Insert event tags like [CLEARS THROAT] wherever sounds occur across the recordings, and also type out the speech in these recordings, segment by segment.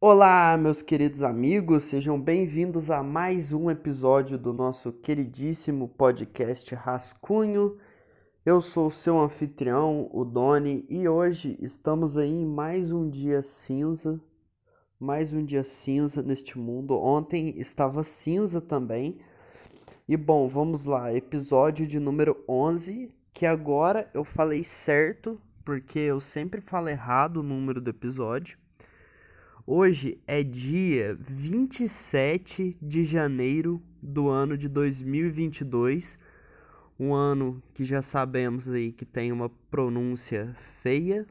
Olá, meus queridos amigos, sejam bem-vindos a mais um episódio do nosso queridíssimo podcast Rascunho. Eu sou o seu anfitrião, o Doni, e hoje estamos aí em mais um dia cinza, mais um dia cinza neste mundo. Ontem estava cinza também. E bom, vamos lá, episódio de número 11, que agora eu falei certo, porque eu sempre falo errado o número do episódio. Hoje é dia 27 de janeiro do ano de 2022, um ano que já sabemos aí que tem uma pronúncia feia.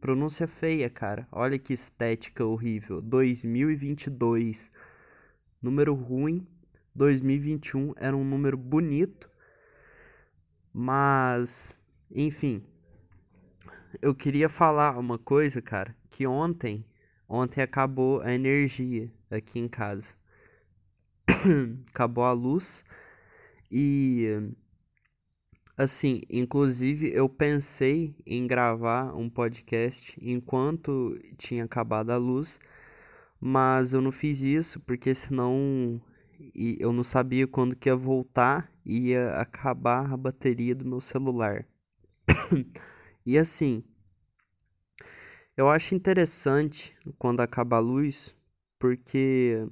Pronúncia feia, cara. Olha que estética horrível. 2022. Número ruim. 2021 era um número bonito. Mas, enfim. Eu queria falar uma coisa, cara, que ontem Ontem acabou a energia aqui em casa. [COUGHS] acabou a luz e assim, inclusive eu pensei em gravar um podcast enquanto tinha acabado a luz, mas eu não fiz isso porque senão eu não sabia quando que ia voltar e ia acabar a bateria do meu celular. [COUGHS] e assim, eu acho interessante quando acaba a luz, porque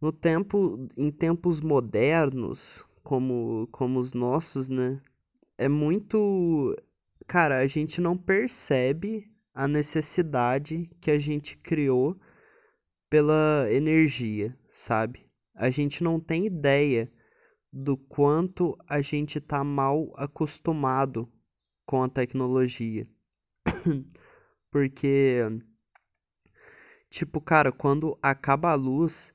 no tempo, em tempos modernos, como, como os nossos, né? É muito. Cara, a gente não percebe a necessidade que a gente criou pela energia, sabe? A gente não tem ideia do quanto a gente tá mal acostumado com a tecnologia. [COUGHS] Porque, tipo, cara, quando acaba a luz,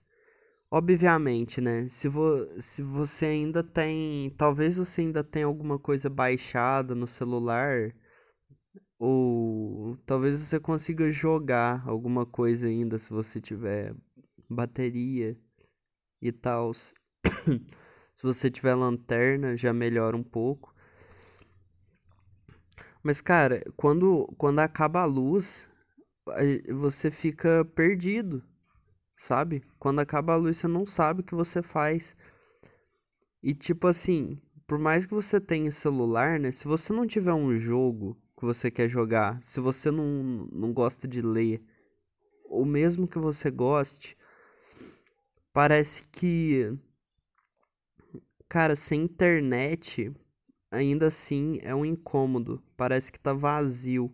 obviamente, né? Se, vo se você ainda tem. Talvez você ainda tenha alguma coisa baixada no celular. Ou talvez você consiga jogar alguma coisa ainda se você tiver bateria e tal. [COUGHS] se você tiver lanterna, já melhora um pouco. Mas, cara, quando, quando acaba a luz, você fica perdido, sabe? Quando acaba a luz, você não sabe o que você faz. E, tipo assim, por mais que você tenha celular, né? Se você não tiver um jogo que você quer jogar, se você não, não gosta de ler, ou mesmo que você goste, parece que. Cara, sem internet, ainda assim é um incômodo. Parece que tá vazio.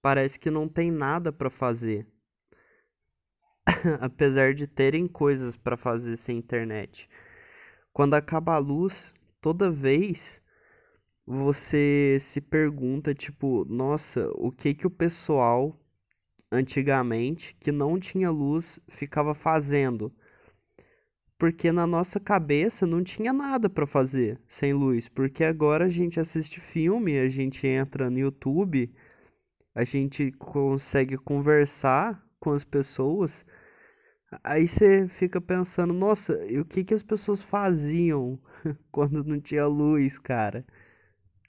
Parece que não tem nada para fazer. [LAUGHS] Apesar de terem coisas para fazer sem internet. Quando acaba a luz, toda vez você se pergunta tipo, nossa, o que que o pessoal antigamente que não tinha luz ficava fazendo? Porque na nossa cabeça não tinha nada para fazer sem luz, porque agora a gente assiste filme, a gente entra no YouTube, a gente consegue conversar com as pessoas. Aí você fica pensando, nossa, e o que que as pessoas faziam [LAUGHS] quando não tinha luz, cara?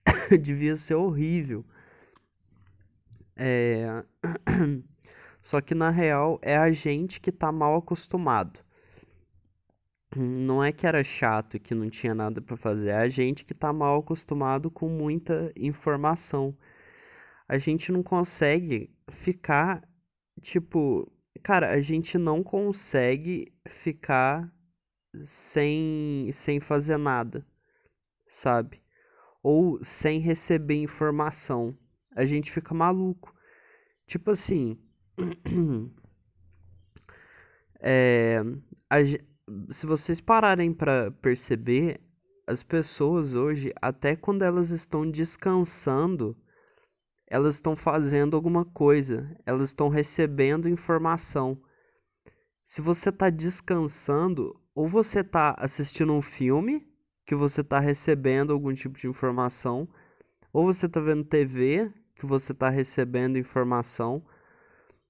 [LAUGHS] Devia ser horrível. É... [CLEARS THROAT] Só que na real é a gente que tá mal acostumado não é que era chato e que não tinha nada para fazer, é a gente que tá mal acostumado com muita informação. A gente não consegue ficar, tipo, cara, a gente não consegue ficar sem sem fazer nada, sabe? Ou sem receber informação. A gente fica maluco. Tipo assim, é, [CLEARS THROAT] a, se vocês pararem para perceber, as pessoas hoje, até quando elas estão descansando, elas estão fazendo alguma coisa, elas estão recebendo informação. Se você está descansando, ou você está assistindo um filme, que você está recebendo algum tipo de informação, ou você está vendo TV, que você está recebendo informação,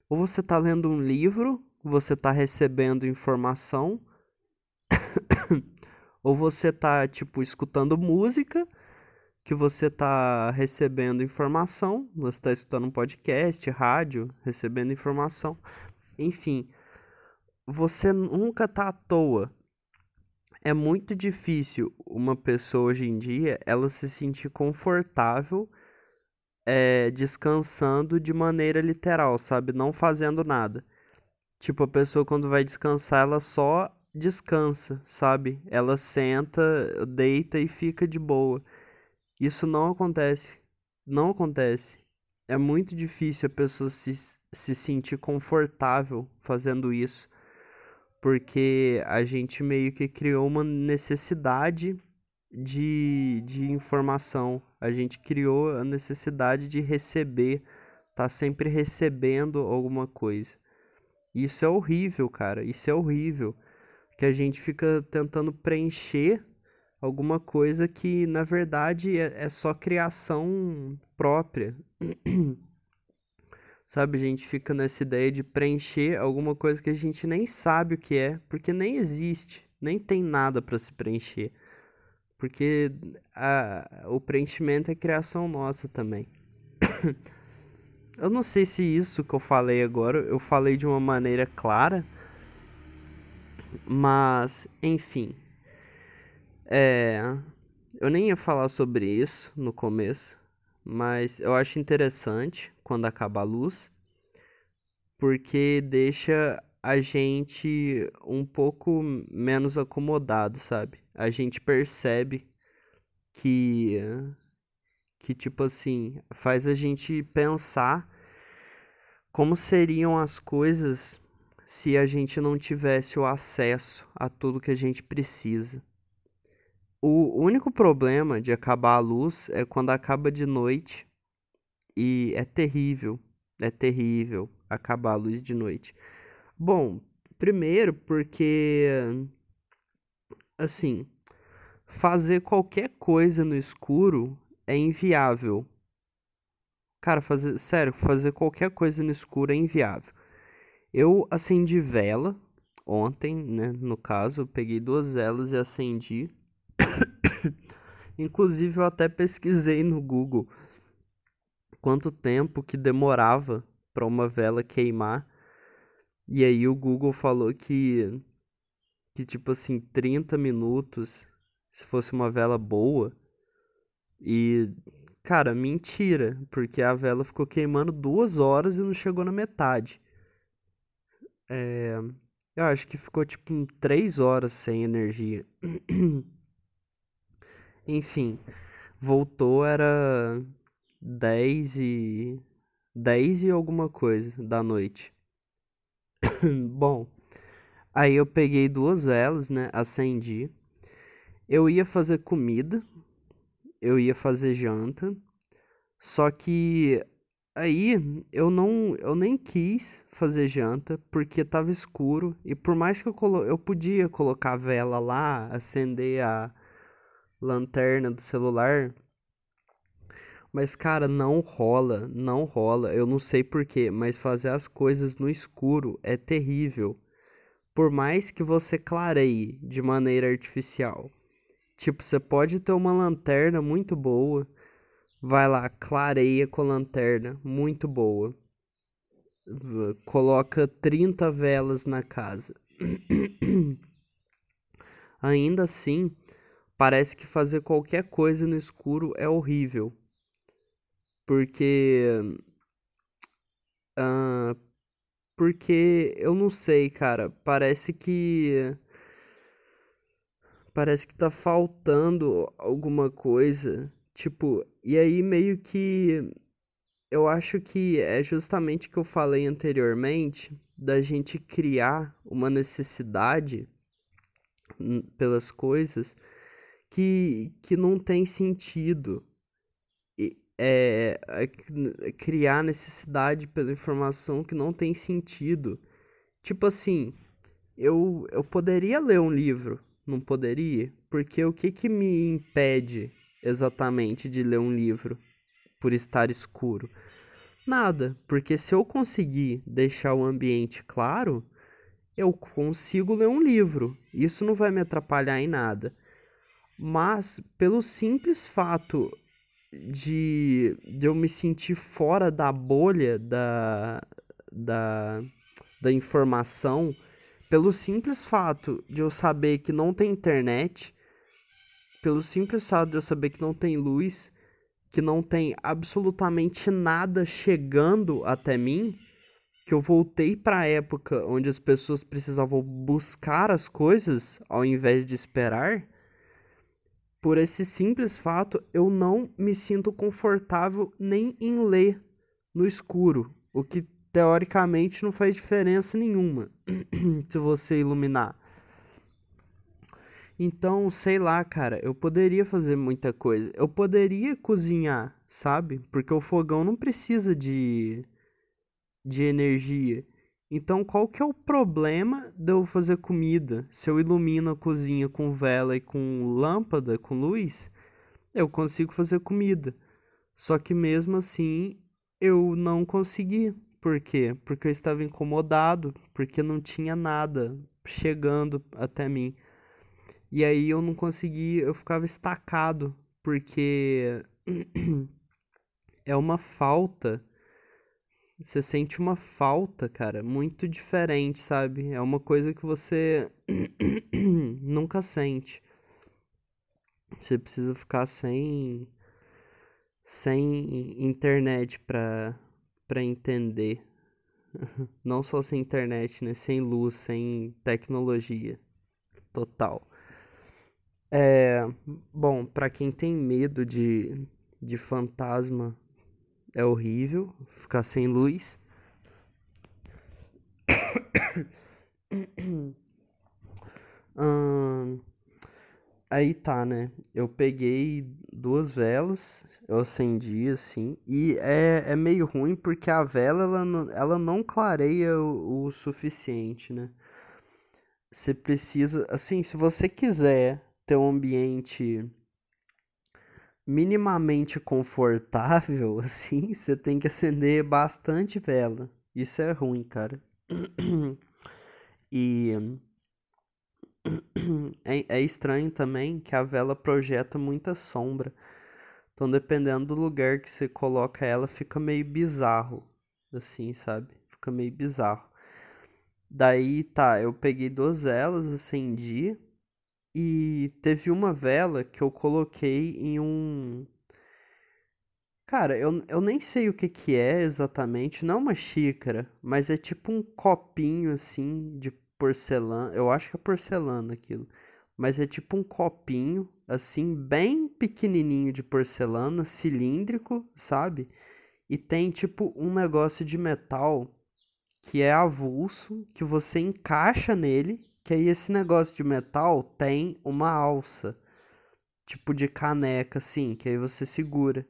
ou você está lendo um livro, você está recebendo informação, [COUGHS] ou você tá, tipo, escutando música, que você tá recebendo informação, você tá escutando um podcast, rádio, recebendo informação. enfim, você nunca tá à toa. É muito difícil uma pessoa hoje em dia ela se sentir confortável é, descansando de maneira literal, sabe? Não fazendo nada. Tipo, a pessoa quando vai descansar, ela só descansa, sabe? Ela senta, deita e fica de boa. Isso não acontece. Não acontece. É muito difícil a pessoa se, se sentir confortável fazendo isso porque a gente meio que criou uma necessidade de, de informação, a gente criou a necessidade de receber, tá sempre recebendo alguma coisa. Isso é horrível, cara, isso é horrível, que a gente fica tentando preencher alguma coisa que na verdade é, é só criação própria. [CLEARS THROAT] Sabe, a gente fica nessa ideia de preencher alguma coisa que a gente nem sabe o que é, porque nem existe, nem tem nada para se preencher. Porque a, o preenchimento é criação nossa também. [CLEARS THROAT] eu não sei se isso que eu falei agora, eu falei de uma maneira clara, mas, enfim. É, eu nem ia falar sobre isso no começo, mas eu acho interessante quando acaba a luz, porque deixa a gente um pouco menos acomodado, sabe? A gente percebe que que tipo assim, faz a gente pensar como seriam as coisas se a gente não tivesse o acesso a tudo que a gente precisa. O único problema de acabar a luz é quando acaba de noite e é terrível, é terrível acabar a luz de noite. Bom, primeiro porque assim, fazer qualquer coisa no escuro é inviável. Cara, fazer, sério, fazer qualquer coisa no escuro é inviável. Eu acendi vela ontem, né, no caso, eu peguei duas velas e acendi. [COUGHS] Inclusive eu até pesquisei no Google quanto tempo que demorava para uma vela queimar. E aí o Google falou que que tipo assim, 30 minutos se fosse uma vela boa. E cara, mentira, porque a vela ficou queimando duas horas e não chegou na metade. É, eu acho que ficou tipo três horas sem energia. [CLEARS THROAT] Enfim, voltou, era 10 e 10 e alguma coisa da noite. [CLEARS THROAT] Bom, aí eu peguei duas velas, né? Acendi. Eu ia fazer comida, eu ia fazer janta, só que aí eu não, eu nem quis fazer janta porque tava escuro e por mais que eu colo eu podia colocar a vela lá, acender a lanterna do celular, mas, cara, não rola, não rola. Eu não sei porquê, mas fazer as coisas no escuro é terrível. Por mais que você clareie de maneira artificial. Tipo, você pode ter uma lanterna muito boa. Vai lá, clareia com lanterna, muito boa. Coloca 30 velas na casa. [CLEARS THROAT] Ainda assim, parece que fazer qualquer coisa no escuro é horrível porque. Uh, porque eu não sei, cara. Parece que. Parece que tá faltando alguma coisa. Tipo, e aí meio que. Eu acho que é justamente o que eu falei anteriormente, da gente criar uma necessidade pelas coisas que, que não tem sentido é, é, criar necessidade pela informação que não tem sentido. Tipo assim, eu, eu poderia ler um livro, não poderia? Porque o que que me impede exatamente de ler um livro por estar escuro? Nada, porque se eu conseguir deixar o ambiente claro, eu consigo ler um livro. Isso não vai me atrapalhar em nada. Mas pelo simples fato de, de eu me sentir fora da bolha da, da, da informação pelo simples fato de eu saber que não tem internet, pelo simples fato de eu saber que não tem luz, que não tem absolutamente nada chegando até mim, que eu voltei para a época onde as pessoas precisavam buscar as coisas ao invés de esperar, por esse simples fato, eu não me sinto confortável nem em ler no escuro, o que teoricamente não faz diferença nenhuma [CLEARS THROAT] se você iluminar. Então, sei lá, cara, eu poderia fazer muita coisa. Eu poderia cozinhar, sabe? Porque o fogão não precisa de de energia. Então, qual que é o problema de eu fazer comida? Se eu ilumino a cozinha com vela e com lâmpada, com luz, eu consigo fazer comida. Só que mesmo assim, eu não consegui. Por quê? Porque eu estava incomodado, porque não tinha nada chegando até mim. E aí eu não conseguia, eu ficava estacado, porque [CLEARS THROAT] é uma falta você sente uma falta, cara, muito diferente, sabe? É uma coisa que você [CLEARS THROAT] nunca sente. Você precisa ficar sem sem internet pra, pra entender. [LAUGHS] Não só sem internet, né? Sem luz, sem tecnologia. Total. É, bom, para quem tem medo de, de fantasma, é horrível ficar sem luz. [COUGHS] hum, aí tá, né? Eu peguei duas velas, eu acendi assim, e é, é meio ruim porque a vela ela não, ela não clareia o, o suficiente, né? Você precisa, assim, se você quiser ter um ambiente minimamente confortável, [LAUGHS] assim, você tem que acender bastante vela. Isso é ruim, cara. [CLEARS THROAT] E [CLEARS THROAT] é, é estranho também que a vela projeta muita sombra. Então, dependendo do lugar que você coloca ela, fica meio bizarro. Assim, sabe? Fica meio bizarro. Daí, tá, eu peguei duas velas, acendi. E teve uma vela que eu coloquei em um. Cara, eu, eu nem sei o que que é exatamente, não é uma xícara, mas é tipo um copinho assim de porcelana. Eu acho que é porcelana aquilo. Mas é tipo um copinho, assim, bem pequenininho de porcelana, cilíndrico, sabe? E tem tipo um negócio de metal que é avulso, que você encaixa nele que aí esse negócio de metal tem uma alça, tipo de caneca, assim, que aí você segura.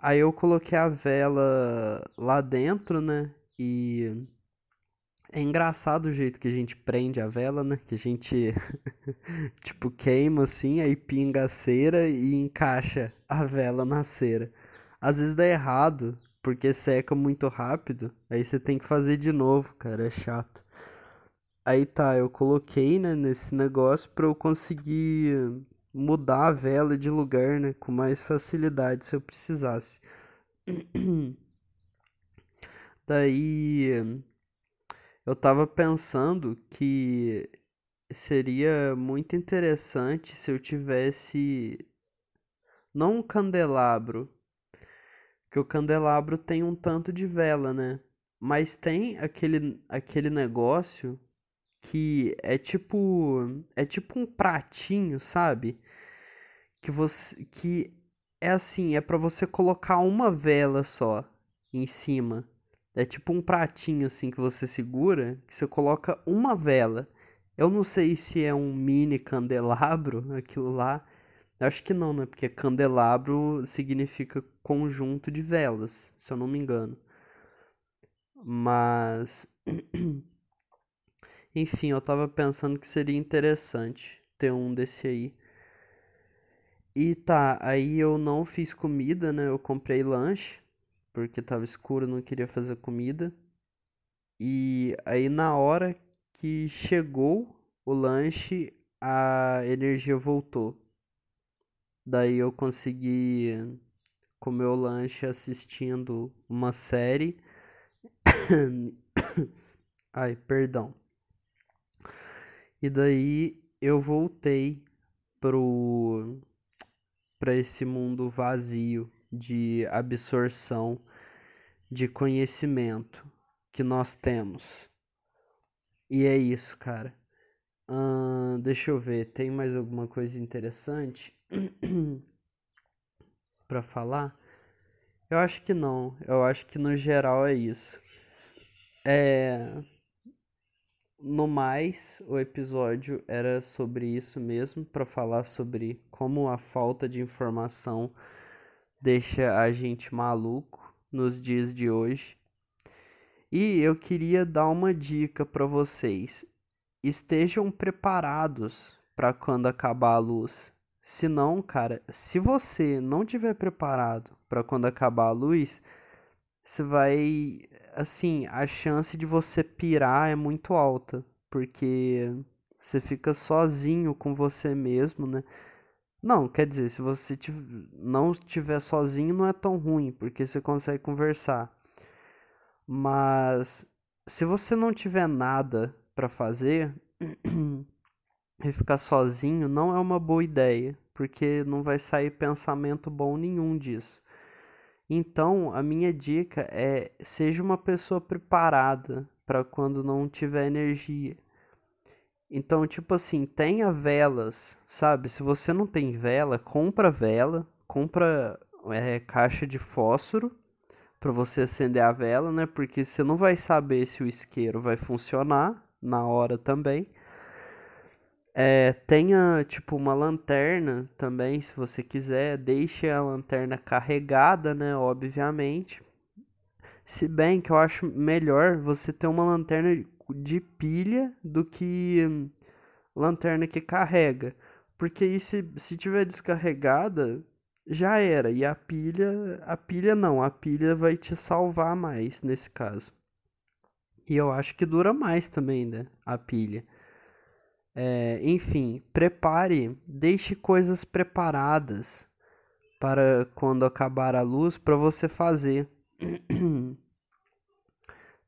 Aí eu coloquei a vela lá dentro, né? E é engraçado o jeito que a gente prende a vela, né? Que a gente, [LAUGHS] tipo, queima assim, aí pinga a cera e encaixa a vela na cera. Às vezes dá errado, porque seca muito rápido, aí você tem que fazer de novo, cara, é chato. Aí tá, eu coloquei, né, nesse negócio para eu conseguir mudar a vela de lugar, né, com mais facilidade se eu precisasse. [CLEARS THROAT] Daí eu tava pensando que seria muito interessante se eu tivesse não um candelabro, que o candelabro tem um tanto de vela, né? Mas tem aquele aquele negócio que é tipo é tipo um pratinho, sabe? Que você que é assim, é para você colocar uma vela só em cima. É tipo um pratinho assim que você segura, que você coloca uma vela. Eu não sei se é um mini candelabro [LAUGHS] aquilo lá. Eu acho que não, né? Porque candelabro significa conjunto de velas, se eu não me engano. Mas [CLEARS THROAT] Enfim, eu tava pensando que seria interessante ter um desse aí. E tá, aí eu não fiz comida, né? Eu comprei lanche, porque tava escuro, não queria fazer comida. E aí na hora que chegou o lanche, a energia voltou. Daí eu consegui comer o lanche assistindo uma série. [COUGHS] Ai, perdão. E daí eu voltei pro para esse mundo vazio de absorção de conhecimento que nós temos. E é isso, cara. Deixa eu ver, tem mais alguma coisa interessante [CLEARS THROAT] para falar? Eu acho que não. Eu acho que no geral é isso. É... No mais, o episódio era sobre isso mesmo, para falar sobre como a falta de informação deixa a gente maluco nos dias de hoje. E eu queria dar uma dica para vocês. Estejam preparados para quando acabar a luz. Se não, cara, se você não tiver preparado para quando acabar a luz, você vai assim, a chance de você pirar é muito alta, porque você fica sozinho com você mesmo, né? Não, quer dizer, se você não estiver sozinho, não é tão ruim, porque você consegue conversar. Mas se você não tiver nada para fazer [CLEARS THROAT] e ficar sozinho, não é uma boa ideia, porque não vai sair pensamento bom nenhum disso. Então, a minha dica é: seja uma pessoa preparada para quando não tiver energia. Então, tipo assim, tenha velas, sabe? Se você não tem vela, compra vela, compra é, caixa de fósforo para você acender a vela, né? Porque você não vai saber se o isqueiro vai funcionar na hora também. É, tenha tipo uma lanterna também, se você quiser, deixe a lanterna carregada, né, obviamente. Se bem que eu acho melhor você ter uma lanterna de pilha do que hum, lanterna que carrega, porque aí se, se tiver descarregada, já era. E a pilha, a pilha não, a pilha vai te salvar mais nesse caso. E eu acho que dura mais também, né, a pilha. É, enfim, prepare, deixe coisas preparadas para quando acabar a luz para você fazer. [CLEARS THROAT]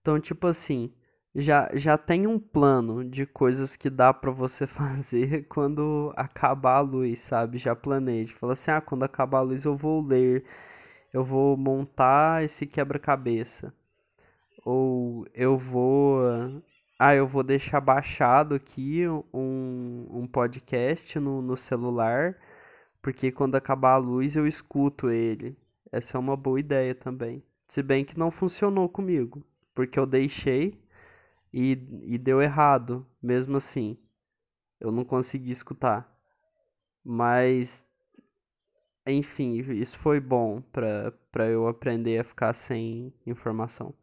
Então, tipo assim, já, já tem um plano de coisas que dá para você [LAUGHS] fazer quando acabar a luz, sabe? Já planeje. Fala assim: ah, quando acabar a luz eu vou ler, eu vou montar esse quebra-cabeça. Ou eu vou ah, eu vou deixar baixado aqui um, um podcast no, no celular, porque quando acabar a luz eu escuto ele. Essa é uma boa ideia também. Se bem que não funcionou comigo, porque eu deixei e, e deu errado, mesmo assim. Eu não consegui escutar. Mas, enfim, isso foi bom para eu aprender a ficar sem informação.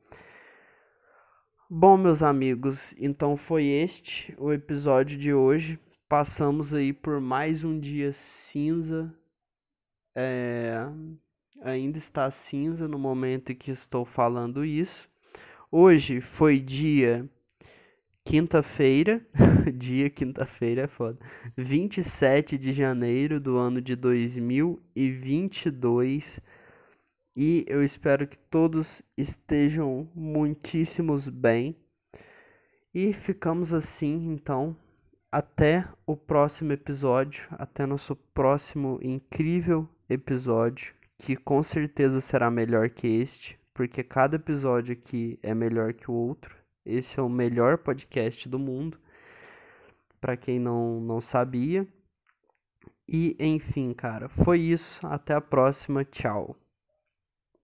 Bom, meus amigos, então foi este o episódio de hoje. Passamos aí por mais um dia cinza. É... Ainda está cinza no momento em que estou falando isso. Hoje foi dia quinta-feira, [LAUGHS] dia quinta-feira é foda. 27 de janeiro do ano de 2022. E eu espero que todos estejam muitíssimos bem. E ficamos assim, então, até o próximo episódio, até nosso próximo incrível episódio, que com certeza será melhor que este, porque cada episódio aqui é melhor que o outro. Esse é o melhor podcast do mundo, para quem não, não sabia. E enfim, cara, foi isso. Até a próxima. Tchau.